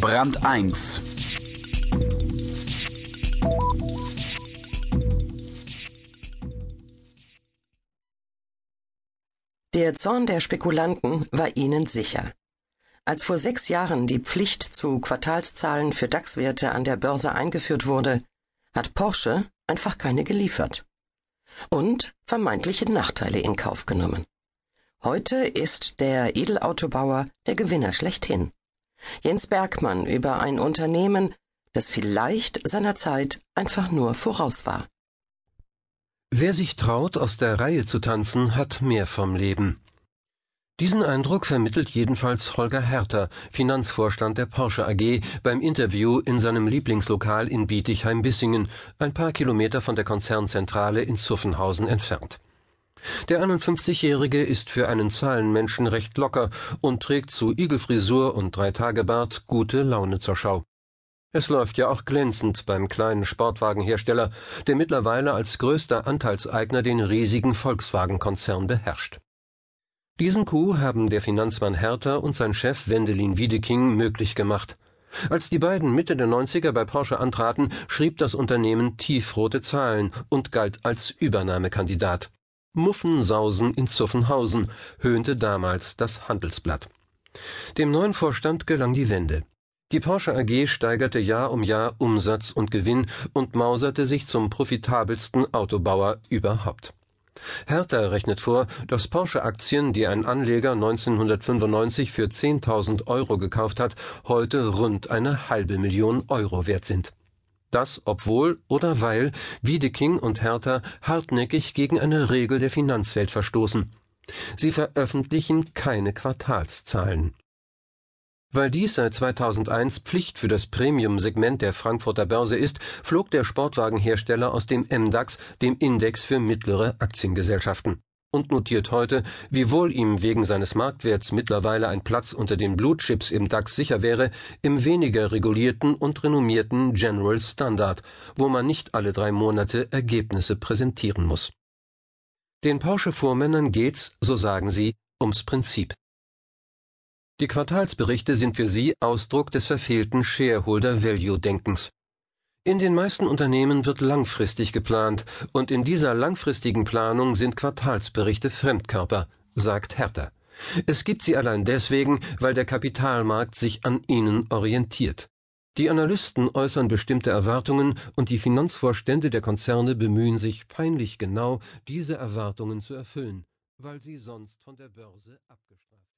Brand 1 Der Zorn der Spekulanten war ihnen sicher. Als vor sechs Jahren die Pflicht zu Quartalszahlen für DAX-Werte an der Börse eingeführt wurde, hat Porsche einfach keine geliefert. Und vermeintliche Nachteile in Kauf genommen. Heute ist der Edelautobauer der Gewinner schlechthin. Jens Bergmann über ein Unternehmen, das vielleicht seiner Zeit einfach nur voraus war. Wer sich traut, aus der Reihe zu tanzen, hat mehr vom Leben. Diesen Eindruck vermittelt jedenfalls Holger Herter, Finanzvorstand der Porsche AG, beim Interview in seinem Lieblingslokal in Bietigheim-Bissingen, ein paar Kilometer von der Konzernzentrale in Zuffenhausen entfernt. Der 51-Jährige ist für einen Zahlenmenschen recht locker und trägt zu Igelfrisur und Dreitagebart gute Laune zur Schau. Es läuft ja auch glänzend beim kleinen Sportwagenhersteller, der mittlerweile als größter Anteilseigner den riesigen Volkswagen-Konzern beherrscht. Diesen Coup haben der Finanzmann Hertha und sein Chef Wendelin Wiedeking möglich gemacht. Als die beiden Mitte der 90er bei Porsche antraten, schrieb das Unternehmen tiefrote Zahlen und galt als Übernahmekandidat. Muffensausen in Zuffenhausen, höhnte damals das Handelsblatt. Dem neuen Vorstand gelang die Wende. Die Porsche AG steigerte Jahr um Jahr Umsatz und Gewinn und mauserte sich zum profitabelsten Autobauer überhaupt. Hertha rechnet vor, dass Porsche-Aktien, die ein Anleger 1995 für 10.000 Euro gekauft hat, heute rund eine halbe Million Euro wert sind. Das obwohl oder weil Wiedeking und Hertha hartnäckig gegen eine Regel der Finanzwelt verstoßen. Sie veröffentlichen keine Quartalszahlen. Weil dies seit 2001 Pflicht für das Premium-Segment der Frankfurter Börse ist, flog der Sportwagenhersteller aus dem MDAX, dem Index für mittlere Aktiengesellschaften, und notiert heute, wiewohl ihm wegen seines Marktwerts mittlerweile ein Platz unter den Blutchips im DAX sicher wäre, im weniger regulierten und renommierten General Standard, wo man nicht alle drei Monate Ergebnisse präsentieren muss. Den Porsche-Vormännern geht's, so sagen sie, ums Prinzip. Die Quartalsberichte sind für sie Ausdruck des verfehlten Shareholder-Value-Denkens. In den meisten Unternehmen wird langfristig geplant, und in dieser langfristigen Planung sind Quartalsberichte Fremdkörper, sagt Hertha. Es gibt sie allein deswegen, weil der Kapitalmarkt sich an ihnen orientiert. Die Analysten äußern bestimmte Erwartungen und die Finanzvorstände der Konzerne bemühen sich peinlich genau, diese Erwartungen zu erfüllen, weil sie sonst von der Börse abgestraft.